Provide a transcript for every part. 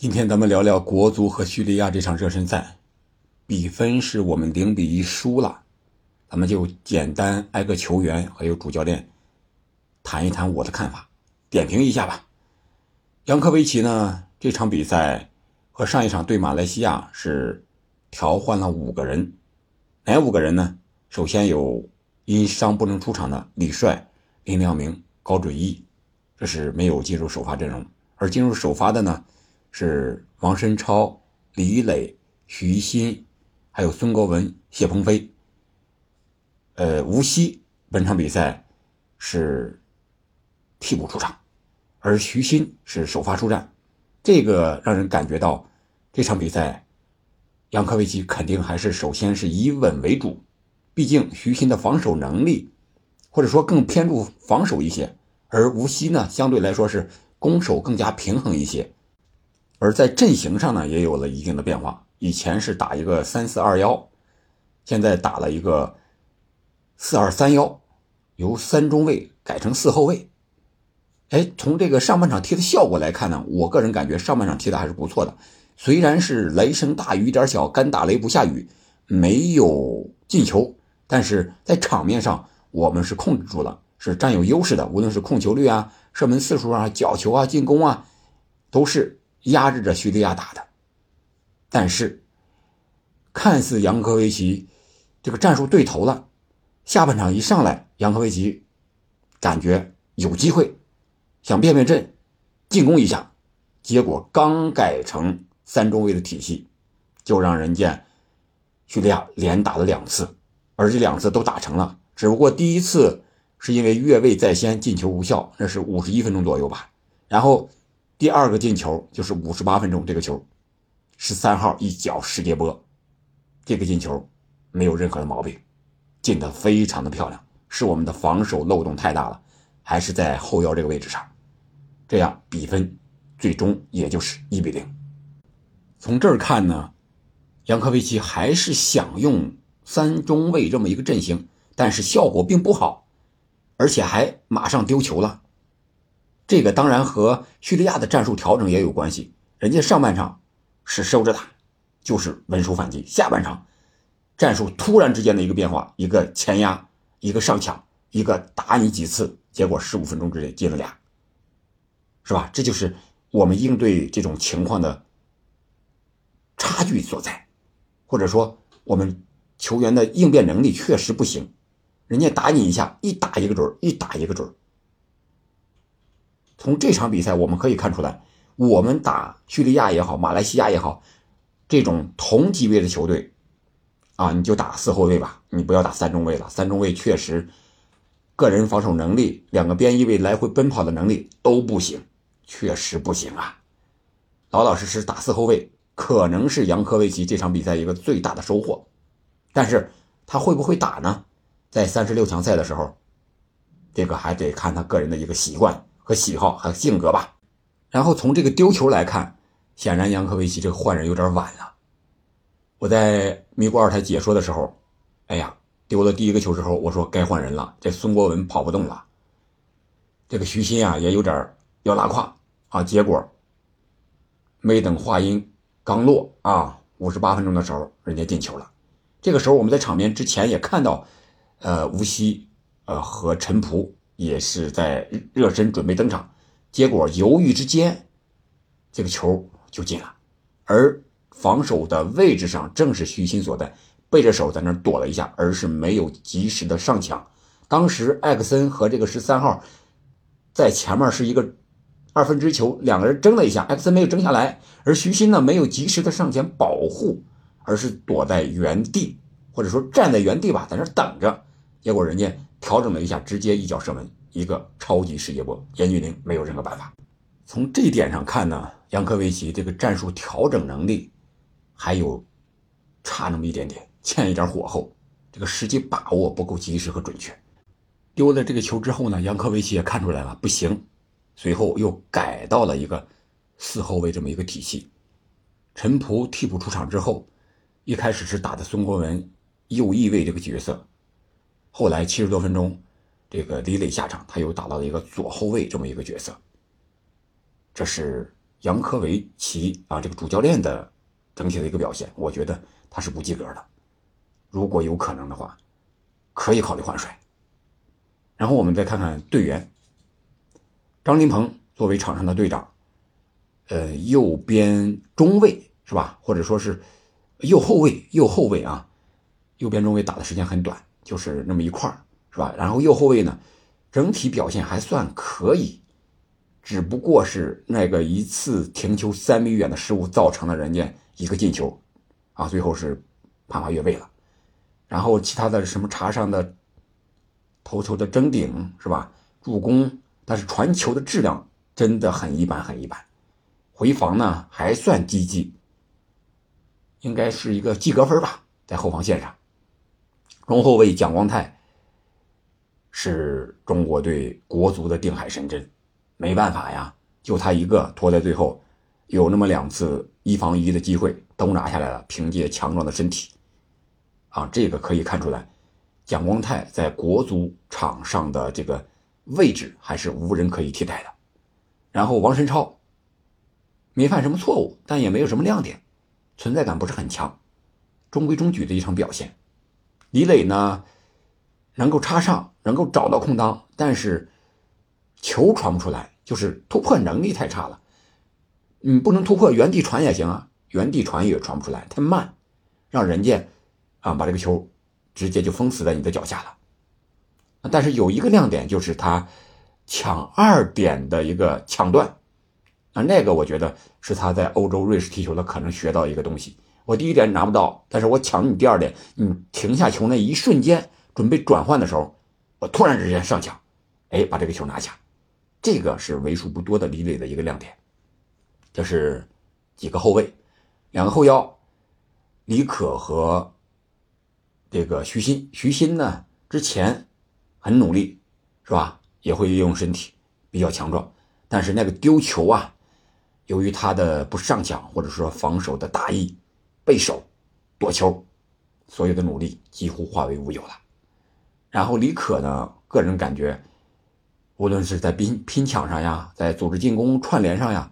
今天咱们聊聊国足和叙利亚这场热身赛，比分是我们零比一输了。咱们就简单挨个球员还有主教练谈一谈我的看法，点评一下吧。扬科维奇呢，这场比赛和上一场对马来西亚是调换了五个人，哪五个人呢？首先有因伤不能出场的李帅、林良铭、高准翼，这是没有进入首发阵容，而进入首发的呢？是王申超、李磊、徐新，还有孙国文、谢鹏飞。呃，无锡本场比赛是替补出场，而徐新是首发出战，这个让人感觉到这场比赛，杨科维奇肯定还是首先是以稳为主，毕竟徐新的防守能力，或者说更偏重防守一些，而无锡呢相对来说是攻守更加平衡一些。而在阵型上呢，也有了一定的变化。以前是打一个三四二幺，现在打了一个四二三幺，由三中卫改成四后卫。哎，从这个上半场踢的效果来看呢，我个人感觉上半场踢的还是不错的。虽然是雷声大雨点小，干打雷不下雨，没有进球，但是在场面上我们是控制住了，是占有优势的。无论是控球率啊、射门次数啊、角球啊、进攻啊，都是。压制着叙利亚打的，但是看似扬科维奇这个战术对头了。下半场一上来，扬科维奇感觉有机会，想变变阵，进攻一下。结果刚改成三中卫的体系，就让人家叙利亚连打了两次，而这两次都打成了。只不过第一次是因为越位在先，进球无效，那是五十一分钟左右吧。然后。第二个进球就是五十八分钟，这个球，十三号一脚世界波，这个进球没有任何的毛病，进的非常的漂亮，是我们的防守漏洞太大了，还是在后腰这个位置上，这样比分最终也就是一比零。从这儿看呢，扬科维奇还是想用三中卫这么一个阵型，但是效果并不好，而且还马上丢球了。这个当然和叙利亚的战术调整也有关系。人家上半场是收着打，就是稳守反击；下半场战术突然之间的一个变化，一个前压，一个上抢，一个打你几次，结果十五分钟之内进了俩，是吧？这就是我们应对这种情况的差距所在，或者说我们球员的应变能力确实不行。人家打你一下，一打一个准一打一个准从这场比赛我们可以看出来，我们打叙利亚也好，马来西亚也好，这种同级别的球队，啊，你就打四后卫吧，你不要打三中卫了。三中卫确实个人防守能力，两个边翼位来回奔跑的能力都不行，确实不行啊。老老实实打四后卫，可能是杨科维奇这场比赛一个最大的收获。但是他会不会打呢？在三十六强赛的时候，这个还得看他个人的一个习惯。和喜好和性格吧，然后从这个丢球来看，显然杨科维奇这个换人有点晚了。我在米国二台解说的时候，哎呀，丢了第一个球之后，我说该换人了，这孙国文跑不动了。这个徐新啊也有点要拉胯啊，结果没等话音刚落啊，五十八分钟的时候，人家进球了。这个时候我们在场边之前也看到，呃，吴曦呃和陈仆。也是在热身准备登场，结果犹豫之间，这个球就进了。而防守的位置上正是徐新所在，背着手在那躲了一下，而是没有及时的上抢。当时艾克森和这个十三号在前面是一个二分之球，两个人争了一下，艾克森没有争下来，而徐新呢没有及时的上前保护，而是躲在原地，或者说站在原地吧，在那等着。结果人家。调整了一下，直接一脚射门，一个超级世界波。严俊凌没有任何办法。从这点上看呢，杨科维奇这个战术调整能力还有差那么一点点，欠一点火候。这个时机把握不够及时和准确。丢了这个球之后呢，杨科维奇也看出来了不行，随后又改到了一个四后卫这么一个体系。陈仆替补出场之后，一开始是打的孙国文右翼卫这个角色。后来七十多分钟，这个李磊下场，他又打到了一个左后卫这么一个角色。这是杨科维奇啊这个主教练的整体的一个表现，我觉得他是不及格的。如果有可能的话，可以考虑换帅。然后我们再看看队员，张琳芃作为场上的队长，呃，右边中卫是吧？或者说是右后卫，右后卫啊，右边中卫打的时间很短，就是那么一块是吧？然后右后卫呢，整体表现还算可以，只不过是那个一次停球三米远的失误造成了人家一个进球，啊，最后是判罚越位了。然后其他的什么茶上的头球的争顶是吧？助攻，但是传球的质量真的很一般，很一般。回防呢还算积极，应该是一个及格分吧，在后防线上。中后卫蒋光太是中国队国足的定海神针，没办法呀，就他一个拖在最后，有那么两次一防一的机会都拿下来了，凭借强壮的身体。啊，这个可以看出来，蒋光太在国足场上的这个位置还是无人可以替代的。然后王申超没犯什么错误，但也没有什么亮点，存在感不是很强，中规中矩的一场表现。李磊呢，能够插上，能够找到空当，但是球传不出来，就是突破能力太差了。嗯，不能突破，原地传也行啊，原地传也传不出来，太慢，让人家。啊，把这个球直接就封死在你的脚下了。但是有一个亮点，就是他抢二点的一个抢断，啊，那个我觉得是他在欧洲、瑞士踢球的可能学到一个东西。我第一点拿不到，但是我抢你第二点，你停下球那一瞬间，准备转换的时候，我突然之间上抢，哎，把这个球拿下，这个是为数不多的李磊的一个亮点。这是几个后卫，两个后腰，李可和。这个徐新，徐新呢之前很努力，是吧？也会运用身体，比较强壮。但是那个丢球啊，由于他的不上抢或者说防守的大意，背手躲球，所有的努力几乎化为乌有了。然后李可呢，个人感觉，无论是在拼拼抢上呀，在组织进攻串联上呀，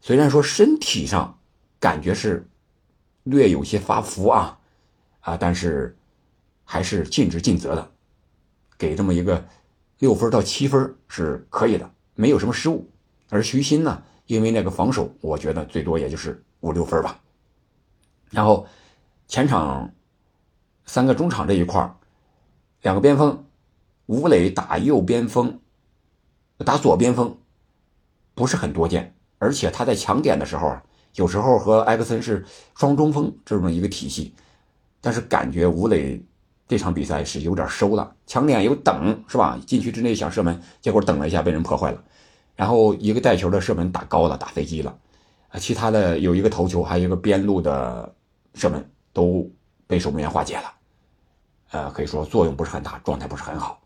虽然说身体上感觉是略有些发福啊。啊，但是还是尽职尽责的，给这么一个六分到七分是可以的，没有什么失误。而徐新呢，因为那个防守，我觉得最多也就是五六分吧。然后前场三个中场这一块两个边锋，吴磊打右边锋，打左边锋不是很多见，而且他在抢点的时候啊，有时候和埃克森是双中锋这么一个体系。但是感觉吴磊这场比赛是有点收了，抢点有等是吧？禁区之内想射门，结果等了一下被人破坏了，然后一个带球的射门打高了，打飞机了，啊，其他的有一个头球，还有一个边路的射门都被守门员化解了，呃，可以说作用不是很大，状态不是很好，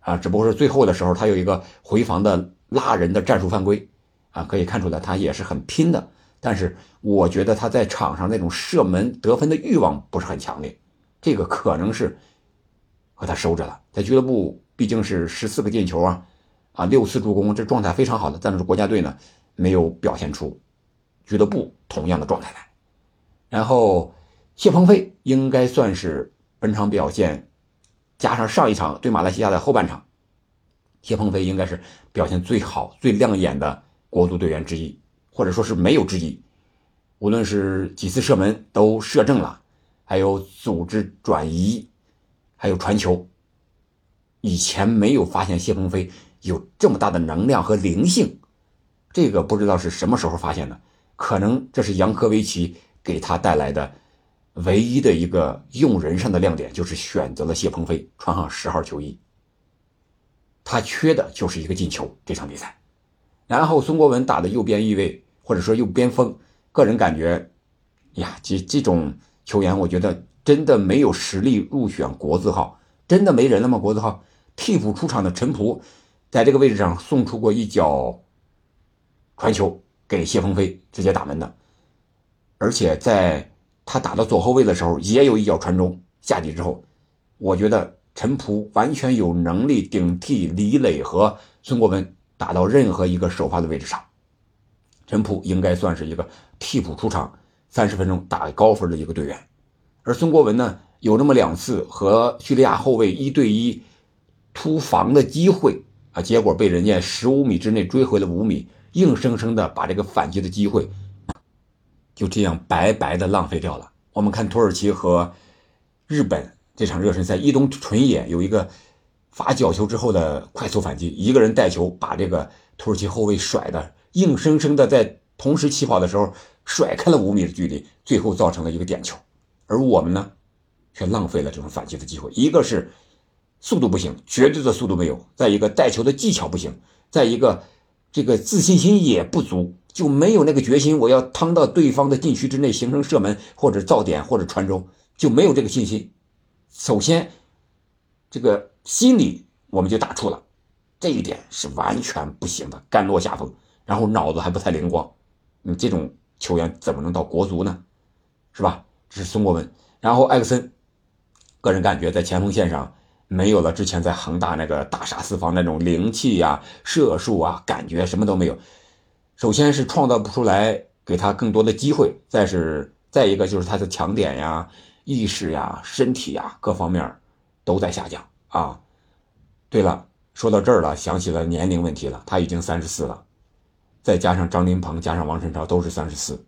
啊，只不过是最后的时候他有一个回防的拉人的战术犯规，啊，可以看出来他也是很拼的。但是我觉得他在场上那种射门得分的欲望不是很强烈，这个可能是和他收着了。在俱乐部毕竟是十四个进球啊，啊六次助攻，这状态非常好的。但是国家队呢没有表现出俱乐部同样的状态来。然后谢鹏飞应该算是本场表现加上上一场对马来西亚的后半场，谢鹏飞应该是表现最好、最亮眼的国足队员之一。或者说是没有之一，无论是几次射门都射正了，还有组织转移，还有传球，以前没有发现谢鹏飞有这么大的能量和灵性，这个不知道是什么时候发现的，可能这是杨科维奇给他带来的唯一的一个用人上的亮点，就是选择了谢鹏飞穿上十号球衣，他缺的就是一个进球这场比赛，然后孙国文打的右边翼位。或者说右边锋，个人感觉，呀，这这种球员，我觉得真的没有实力入选国字号，真的没人了吗？国字号替补出场的陈仆，在这个位置上送出过一脚传球给谢鹏飞，直接打门的，而且在他打到左后卫的时候，也有一脚传中下底之后，我觉得陈仆完全有能力顶替李磊和孙国文打到任何一个首发的位置上。陈普应该算是一个替补出场，三十分钟打高分的一个队员。而孙国文呢，有那么两次和叙利亚后卫一对一突防的机会啊，结果被人家十五米之内追回了五米，硬生生的把这个反击的机会就这样白白的浪费掉了。我们看土耳其和日本这场热身赛，伊东纯也有一个罚角球之后的快速反击，一个人带球把这个土耳其后卫甩的。硬生生的在同时起跑的时候甩开了五米的距离，最后造成了一个点球，而我们呢，却浪费了这种反击的机会。一个是速度不行，绝对的速度没有；再一个带球的技巧不行；再一个这个自信心也不足，就没有那个决心，我要趟到对方的禁区之内形成射门或者造点或者传中，就没有这个信心。首先，这个心理我们就打怵了，这一点是完全不行的，甘落下风。然后脑子还不太灵光，你这种球员怎么能到国足呢？是吧？这是孙国文。然后艾克森，个人感觉在前锋线上没有了之前在恒大那个大杀四方那种灵气呀、射术啊，感觉什么都没有。首先是创造不出来给他更多的机会，再是再一个就是他的强点呀、意识呀、身体呀各方面都在下降啊。对了，说到这儿了，想起了年龄问题了，他已经三十四了。再加上张琳芃，加上王晨超都是三十四。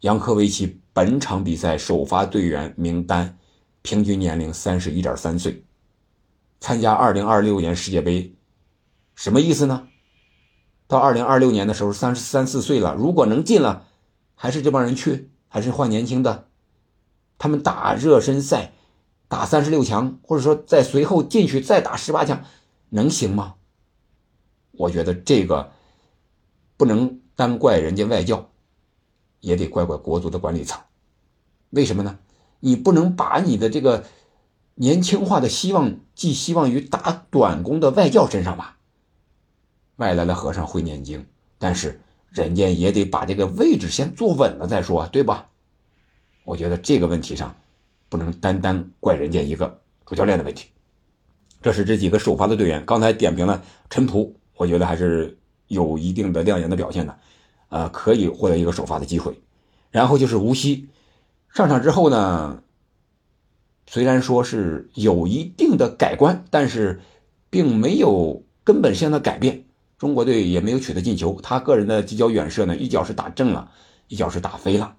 杨科维奇本场比赛首发队员名单，平均年龄三十一点三岁。参加二零二六年世界杯，什么意思呢？到二零二六年的时候，三十三四岁了，如果能进了，还是这帮人去，还是换年轻的？他们打热身赛，打三十六强，或者说在随后进去再打十八强，能行吗？我觉得这个。不能单怪人家外教，也得怪怪国足的管理层。为什么呢？你不能把你的这个年轻化的希望寄希望于打短工的外教身上吧？外来的和尚会念经，但是人家也得把这个位置先坐稳了再说，对吧？我觉得这个问题上不能单单怪人家一个主教练的问题。这是这几个首发的队员，刚才点评了陈普，我觉得还是。有一定的亮眼的表现的，呃，可以获得一个首发的机会。然后就是吴曦上场之后呢，虽然说是有一定的改观，但是并没有根本性的改变。中国队也没有取得进球，他个人的几脚远射呢，一脚是打正了，一脚是打飞了，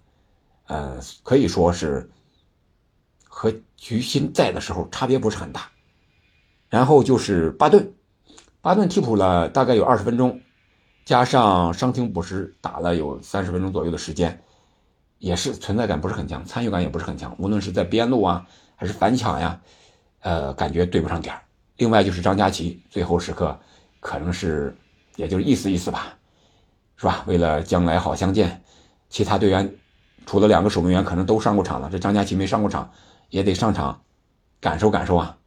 呃，可以说是和局鑫在的时候差别不是很大。然后就是巴顿，巴顿替补了大概有二十分钟。加上伤停补时打了有三十分钟左右的时间，也是存在感不是很强，参与感也不是很强。无论是在边路啊，还是反抢呀，呃，感觉对不上点另外就是张佳琪，最后时刻可能是也就是意思意思吧，是吧？为了将来好相见，其他队员除了两个守门员可能都上过场了，这张佳琪没上过场，也得上场感受感受啊，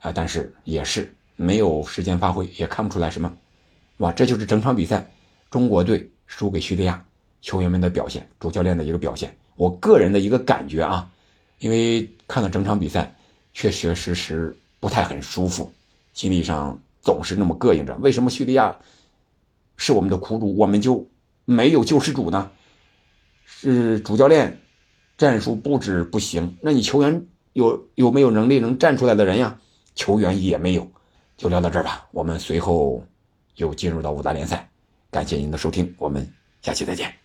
啊，但是也是没有时间发挥，也看不出来什么。哇，这就是整场比赛中国队输给叙利亚球员们的表现，主教练的一个表现。我个人的一个感觉啊，因为看了整场比赛，确确实实不太很舒服，心理上总是那么膈应着。为什么叙利亚是我们的苦主，我们就没有救世主呢？是主教练战术布置不行，那你球员有有没有能力能站出来的人呀？球员也没有。就聊到这儿吧，我们随后。又进入到五大联赛，感谢您的收听，我们下期再见。